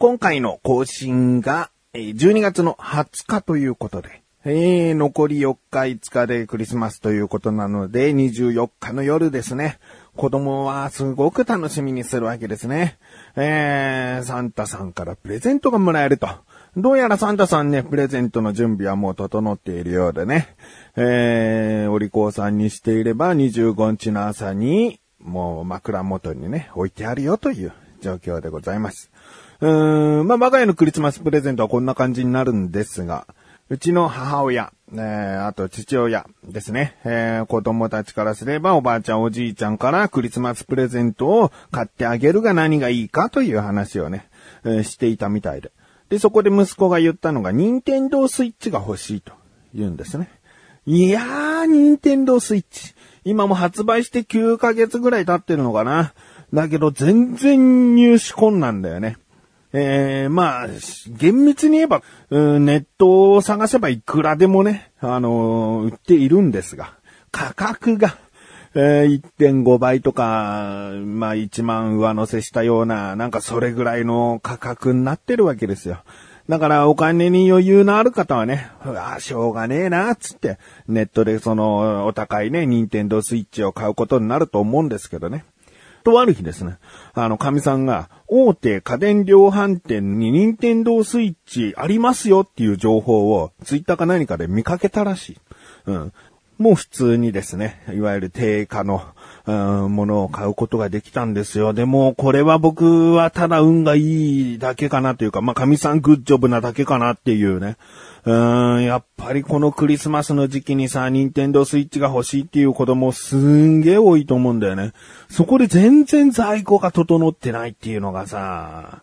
今回の更新が、12月の20日ということで、えー残り4日5日でクリスマスということなので、24日の夜ですね。子供はすごく楽しみにするわけですね。えー、サンタさんからプレゼントがもらえると。どうやらサンタさんね、プレゼントの準備はもう整っているようでね。えー、お利口さんにしていれば25日の朝に、もう枕元にね、置いてあるよという状況でございます。うーん、まあ、我が家のクリスマスプレゼントはこんな感じになるんですが、うちの母親、えー、あと父親ですね、えー、子供たちからすればおばあちゃんおじいちゃんからクリスマスプレゼントを買ってあげるが何がいいかという話をね、えーしていたみたいで。で、そこで息子が言ったのが、ニンテンドースイッチが欲しいと言うんですね。いやー、ニンテンドースイッチ。今も発売して9ヶ月ぐらい経ってるのかな。だけど全然入手困難だよね。えー、まあ、厳密に言えば、うんネットを探せばいくらでもね、あのー売っているんですが、価格が、えー1.5倍とか、まあ1万上乗せしたような、なんかそれぐらいの価格になってるわけですよ。だからお金に余裕のある方はね、うわしょうがねえな、つって、ネットでその、お高いね、ニンテンドースイッチを買うことになると思うんですけどね。とある日ですね、あの、神さんが、大手家電量販店に任天堂スイッチありますよっていう情報を、ツイッターか何かで見かけたらしい。うん。もう普通にですね、いわゆる定価の、ものを買うことができたんですよ。でも、これは僕はただ運がいいだけかなというか、まあ、神さんグッジョブなだけかなっていうね。うーん、やっぱりこのクリスマスの時期にさ、ニンテンドースイッチが欲しいっていう子供すんげえ多いと思うんだよね。そこで全然在庫が整ってないっていうのがさ、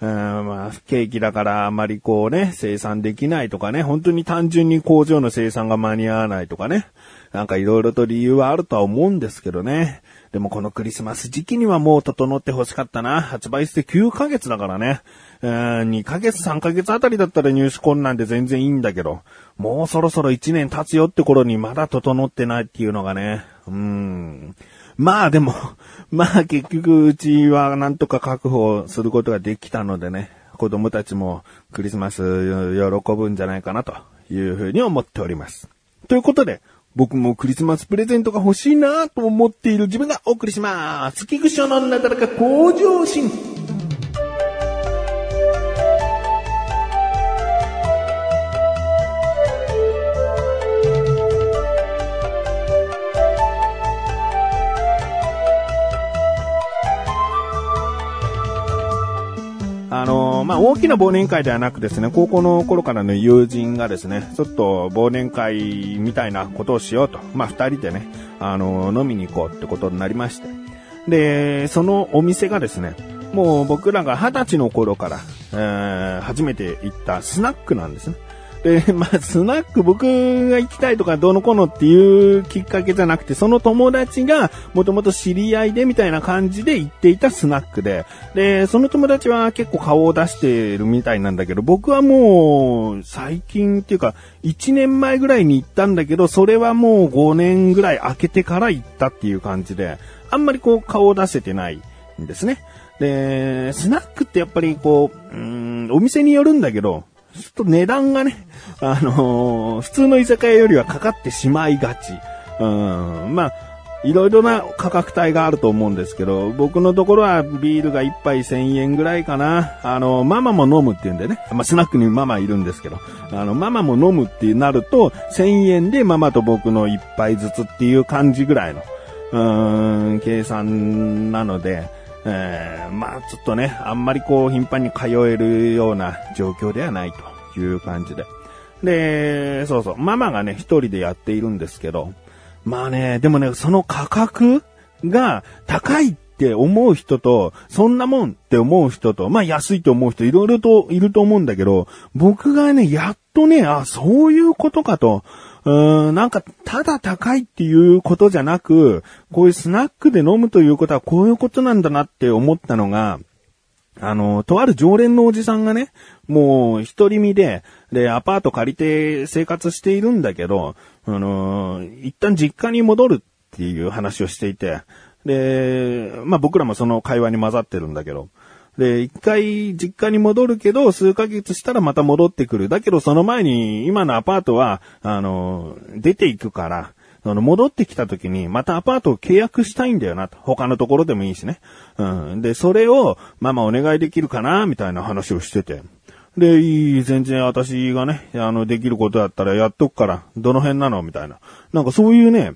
うん、まあ、不景気だからあまりこうね、生産できないとかね、本当に単純に工場の生産が間に合わないとかね、なんかいろいろと理由はあるとは思うんですけどね。でもこのクリスマス時期にはもう整って欲しかったな。発売して9ヶ月だからね。うん、2ヶ月3ヶ月あたりだったら入手困難で全然いいんだけど、もうそろそろ1年経つよって頃にまだ整ってないっていうのがね。うん。まあでも、まあ結局うちはなんとか確保することができたのでね、子供たちもクリスマス喜ぶんじゃないかなというふうに思っております。ということで、僕もクリスマスプレゼントが欲しいなと思っている自分がお送りします。菊池のなだらか向上心。まあ、大きな忘年会ではなくですね、高校の頃からの友人がですね、ちょっと忘年会みたいなことをしようと。まあ、二人でね、あの飲みに行こうってことになりまして。で、そのお店がですね、もう僕らが二十歳の頃から、えー初めて行ったスナックなんですね。で、まあ、スナック僕が行きたいとかどうのこうのっていうきっかけじゃなくて、その友達がもともと知り合いでみたいな感じで行っていたスナックで、で、その友達は結構顔を出してるみたいなんだけど、僕はもう最近っていうか、1年前ぐらいに行ったんだけど、それはもう5年ぐらい空けてから行ったっていう感じで、あんまりこう顔を出せてないんですね。で、スナックってやっぱりこう、うん、お店によるんだけど、ちょっと値段がね、あのー普通の居酒屋よりはかかってしまいがち。うん、まあ、いろいろな価格帯があると思うんですけど、僕のところはビールが1杯1000円ぐらいかな。あの、ママも飲むって言うんでね。まあ、スナックにママいるんですけど、あの、ママも飲むってなると、1000円でママと僕の1杯ずつっていう感じぐらいの、うーん、計算なので、えーまあちょっとね、あんまりこう頻繁に通えるような状況ではないという感じで。で、そうそう、ママがね、一人でやっているんですけど、まあね、でもね、その価格が高いって思う人と、そんなもんって思う人と、まあ安いと思う人いろいろといると思うんだけど、僕がね、やっとね、あ、そういうことかと、うーん、なんか、ただ高いっていうことじゃなく、こういうスナックで飲むということはこういうことなんだなって思ったのが、あの、とある常連のおじさんがね、もう一人身で、で、アパート借りて生活しているんだけど、あの、一旦実家に戻るっていう話をしていて、で、まあ僕らもその会話に混ざってるんだけど、で、一回実家に戻るけど、数ヶ月したらまた戻ってくる。だけどその前に、今のアパートは、あの、出ていくから、その戻ってきた時に、またアパートを契約したいんだよなと。他のところでもいいしね。うん。で、それを、ママお願いできるかな？みたいな話をしてて。で、いい、全然私がね、あの、できることだったらやっとくから、どの辺なの？みたいな。なんかそういうね、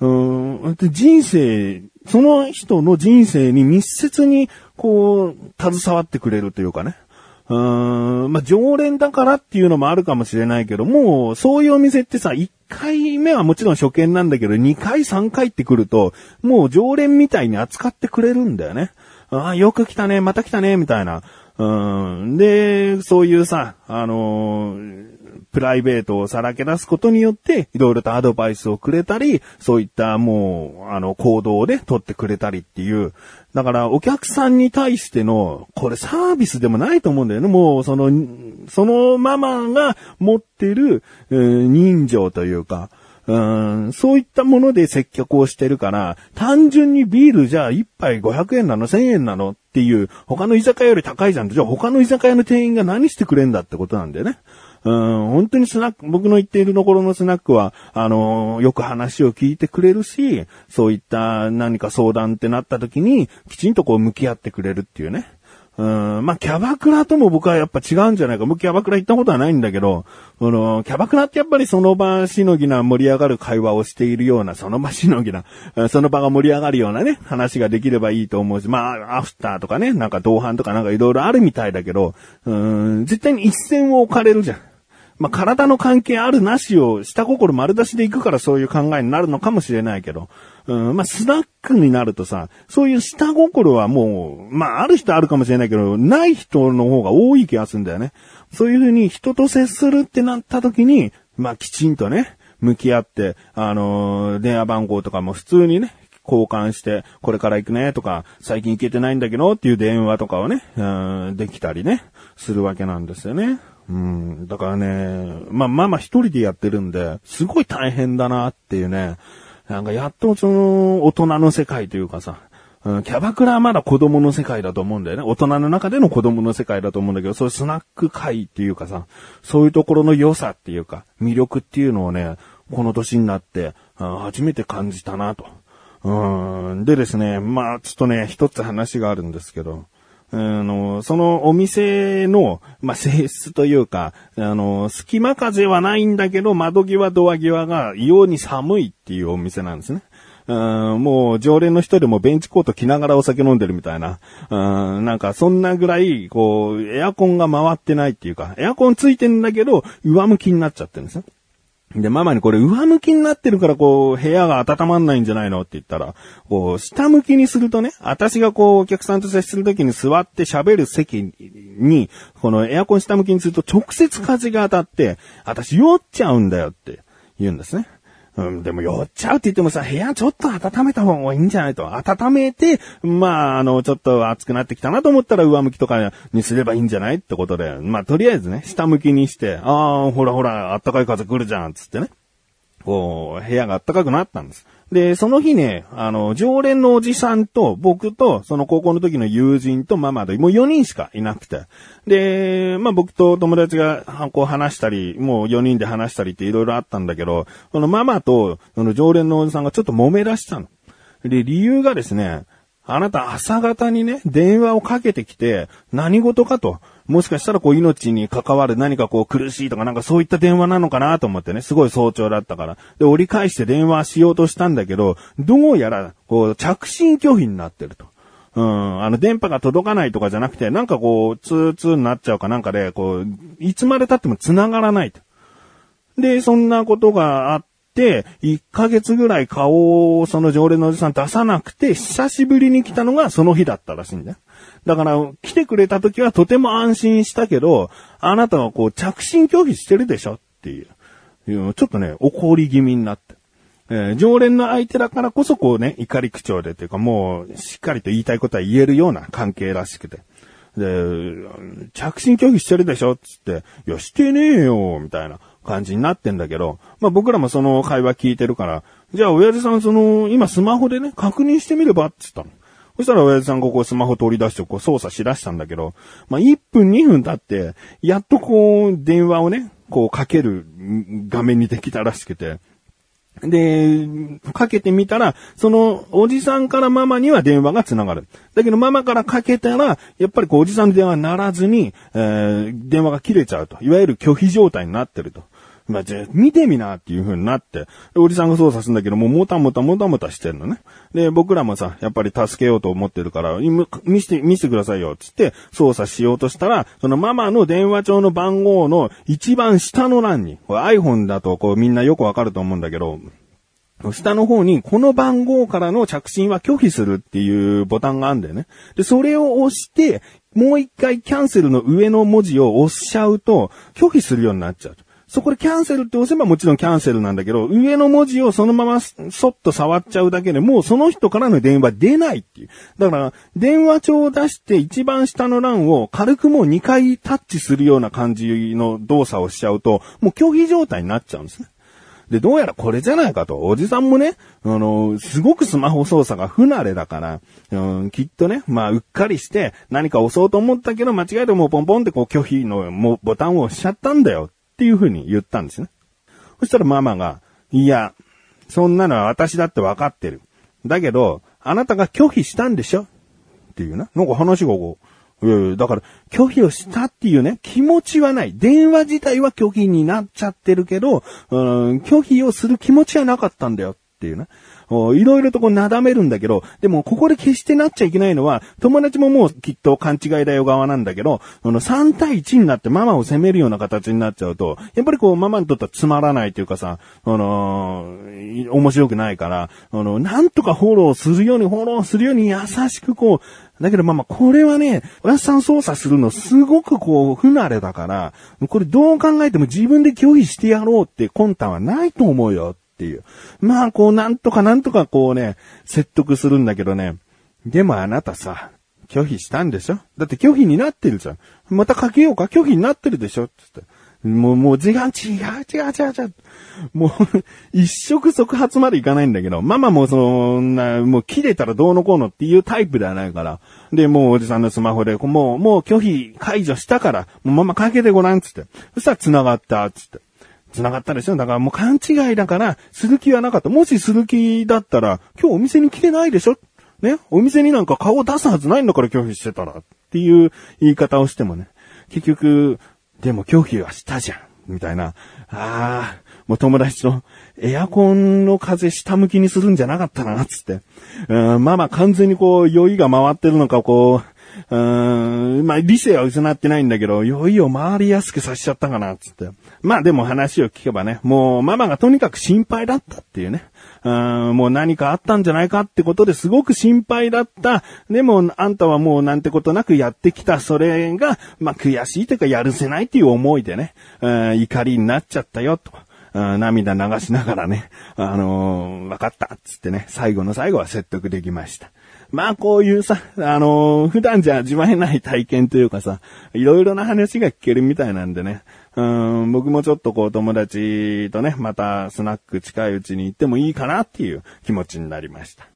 うん、人生、その人の人生に密接に、こう、携わってくれるというかね。うーん、まあ、常連だからっていうのもあるかもしれないけど、もう、そういうお店ってさ、1回目はもちろん初見なんだけど、2回3回ってくると、もう常連みたいに扱ってくれるんだよね。ああ、よく来たね、また来たね、みたいな。うん。で、そういうさ、あのー、プライベートをさらけ出すことによって、いろいろとアドバイスをくれたり、そういったもう、あの、行動で取ってくれたりっていう。だから、お客さんに対しての、これサービスでもないと思うんだよね。もう、その、そのママが持ってる、人情というか、うんそういったもので接客をしてるから、単純にビールじゃあ1杯500円なの ?1000 円なのっていう、他の居酒屋より高いじゃんじゃあ他の居酒屋の店員が何してくれんだってことなんだよね。うん、本当にスナック、僕の言っているところのスナックは、あのよく話を聞いてくれるし、そういった何か相談ってなった時に、きちんとこう向き合ってくれるっていうね。うん、まあ、キャバクラとも僕はやっぱ違うんじゃないか。僕キャバクラ行ったことはないんだけど、この、キャバクラってやっぱりその場しのぎな盛り上がる会話をしているような、その場しのぎな、その場が盛り上がるようなね、話ができればいいと思うし、まあ、アフターとかね、なんか同伴とかなんかいろいろあるみたいだけど、うん、絶対に一線を置かれるじゃん。まあ、体の関係あるなしを下心丸出しで行くからそういう考えになるのかもしれないけど、うん、まあ、スナックになるとさ、そういう下心はもう、まあ、ある人あるかもしれないけど、ない人の方が多い気がするんだよね。そういうふうに人と接するってなった時に、まあ、きちんとね、向き合って、あのー、電話番号とかも普通にね、交換して、これから行くねとか、最近行けてないんだけどっていう電話とかをね、うん、できたりね、するわけなんですよね。うん。だからね、まあ、ママ一人でやってるんで、すごい大変だなっていうね。なんかやっとその、大人の世界というかさ、うん、キャバクラはまだ子供の世界だと思うんだよね。大人の中での子供の世界だと思うんだけど、そういうスナック界っていうかさ、そういうところの良さっていうか、魅力っていうのをね、この年になって、うん初めて感じたなと。うん。でですね、まあ、ちょっとね、一つ話があるんですけど、あの、そのお店の、まあ、性質というか、あの、隙間風はないんだけど、窓際、ドア際が異様に寒いっていうお店なんですね。うん、もう常連の人でもベンチコート着ながらお酒飲んでるみたいな。うん、なんかそんなぐらい、こう、エアコンが回ってないっていうか、エアコンついてんだけど、上向きになっちゃってるんですよ。で、ママにこれ上向きになってるからこう、部屋が温まんないんじゃないのって言ったら、こう、下向きにするとね、私がこう、お客さんと接するときに座って喋る席に、このエアコン下向きにすると直接風が当たって、私酔っちゃうんだよって言うんですね。うん、でも酔っちゃうって言ってもさ、部屋ちょっと温めた方がいいんじゃないと。温めて、まあ、あの、ちょっと暑くなってきたなと思ったら上向きとかにすればいいんじゃないってことで、まあ、とりあえずね、下向きにして、ああ、ほらほら、暖かい風来るじゃん、つってね。こう、部屋が暖かくなったんです。で、その日ね、あの、常連のおじさんと、僕と、その高校の時の友人とママで、もう4人しかいなくて。で、まあ僕と友達が、こう話したり、もう4人で話したりっていろいろあったんだけど、このママと、その常連のおじさんがちょっと揉め出したの。で、理由がですね、あなた朝方にね、電話をかけてきて、何事かと。もしかしたらこう命に関わる何かこう苦しいとかなんかそういった電話なのかなと思ってね、すごい早朝だったから。で、折り返して電話しようとしたんだけど、どうやら、こう、着信拒否になってると。うん、あの、電波が届かないとかじゃなくて、なんかこう、ツーツーになっちゃうかなんかで、こう、いつまで経っても繋がらないと。で、そんなことがあって、1ヶ月ぐらい顔をその常連のおじさん出さなくて、久しぶりに来たのがその日だったらしいんだよ。だから、来てくれた時はとても安心したけど、あなたはこう、着信拒否してるでしょっていう、ちょっとね、怒り気味になって。えー、常連の相手だからこそこうね、怒り口調でというかもう、しっかりと言いたいことは言えるような関係らしくて。で、着信拒否してるでしょつって、いや、してねえよみたいな感じになってんだけど、まあ僕らもその会話聞いてるから、じゃあ親父さんその、今スマホでね、確認してみればって言ったの。そしたら親父さんがこスマホ取り出してこう操作しだしたんだけど、まあ、1分2分経って、やっとこう電話をね、こうかける画面にできたらしくて、で、かけてみたら、その、おじさんからママには電話が繋がる。だけどママからかけたら、やっぱりこう、おじさんの電話にならずに、えー、電話が切れちゃうと。いわゆる拒否状態になってると。まあ、じゃ見てみなっていう風になって、おじさんが操作するんだけどもう、もたもたもたもたしてるのね。で、僕らもさ、やっぱり助けようと思ってるから、見せて、見せてくださいよ、つって操作しようとしたら、そのママの電話帳の番号の一番下の欄に、これ iPhone だとこうみんなよくわかると思うんだけど、下の方に、この番号からの着信は拒否するっていうボタンがあるんだよね。で、それを押して、もう一回キャンセルの上の文字を押しちゃうと、拒否するようになっちゃう。そこでキャンセルって押せばもちろんキャンセルなんだけど、上の文字をそのままそっと触っちゃうだけでもうその人からの電話出ないっていう。だから、電話帳を出して一番下の欄を軽くもう2回タッチするような感じの動作をしちゃうと、もう拒否状態になっちゃうんですね。で、どうやらこれじゃないかと。おじさんもね、あの、すごくスマホ操作が不慣れだから、うん、きっとね、まあ、うっかりして何か押そうと思ったけど、間違えてもうポンポンってこう拒否のもうボタンを押しちゃったんだよっていうふうに言ったんですね。そしたらママが、いや、そんなのは私だってわかってる。だけど、あなたが拒否したんでしょ？っていうな。なんか話がこう、いやいや、だから、拒否をしたっていうね、気持ちはない。電話自体は拒否になっちゃってるけど、うん、拒否をする気持ちはなかったんだよっていうね。いろいろとこうなだめるんだけど、でもここで決してなっちゃいけないのは、友達ももうきっと勘違いだよ側なんだけど、あの3対1になってママを責めるような形になっちゃうと、やっぱりこうママにとってはつまらないというかさ、あのー、面白くないから、あの、なんとかフォローするように、フォローするように優しくこう、だけどまあまあ、これはね、おやすさん操作するのすごくこう、不慣れだから、これどう考えても自分で拒否してやろうって魂胆はないと思うよっていう。まあ、こう、なんとかなんとかこうね、説得するんだけどね。でもあなたさ、拒否したんでしょ？だって拒否になってるじゃん。またかけようか？拒否になってるでしょ？って言って。もう、もう時間違う違う違う違う。もう 一触即発までいかないんだけど、ママもそんな、もう切れたらどうのこうのっていうタイプではないから。で、もうおじさんのスマホで、もう、もう拒否解除したから、もうママかけてごらんつって。そしたら繋がったつって。繋がったでしょだからもう勘違いだから、する気はなかった。もしする気だったら、今日お店に来てないでしょ？ね？お店になんか顔を出すはずないんだから拒否してたら。っていう言い方をしてもね。結局、でも拒否はしたじゃん。みたいな。ああ、もう友達と、エアコンの風下向きにするんじゃなかったな、つって。うん、まあまあ完全にこう、酔いが回ってるのか、こう、うーん、まあ、理性は失ってないんだけど、酔いを回りやすくさせちゃったかな、つって。まあでも話を聞けばね、もうママがとにかく心配だったっていうね。うんもう何かあったんじゃないかってことですごく心配だった。でも、あんたはもうなんてことなくやってきた。それが、まあ悔しいというかやるせないっていう思いでね、うん怒りになっちゃったよ、と。涙流しながらね、あのー、分かった、つってね、最後の最後は説得できました。まあこういうさ、あのー、普段じゃ味わえない体験というかさ、いろいろな話が聞けるみたいなんでね、うん、僕もちょっとこう友達とね、またスナック近いうちに行ってもいいかなっていう気持ちになりました。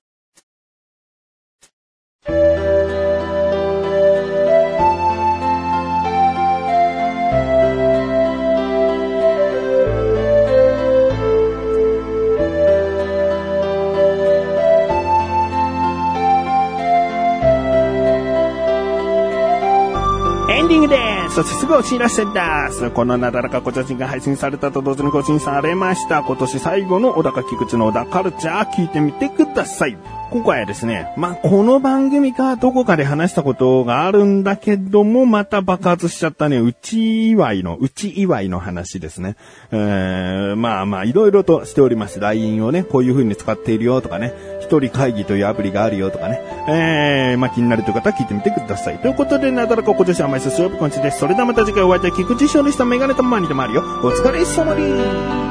そしてすぐお知らせです。このなだらかご写真が配信されたと同時に更新されました。今年最後の小高菊池の小田カルチャー聞いてみてください。今回はですね、まあ、この番組かどこかで話したことがあるんだけども、また爆発しちゃったね、うち祝いの、うち祝いの話ですね。えー、まあまあ、いろいろとしております。LINE をね、こういう風に使っているよとかね、一人会議というアプリがあるよとかね。えー、まあ、気になるという方は聞いてみてください。ということで、なだらか今年は毎週水曜日今週です。それではまた次回お会いいたい菊池翔でした。メガネとマニでもあるよ。お疲れ様で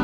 す。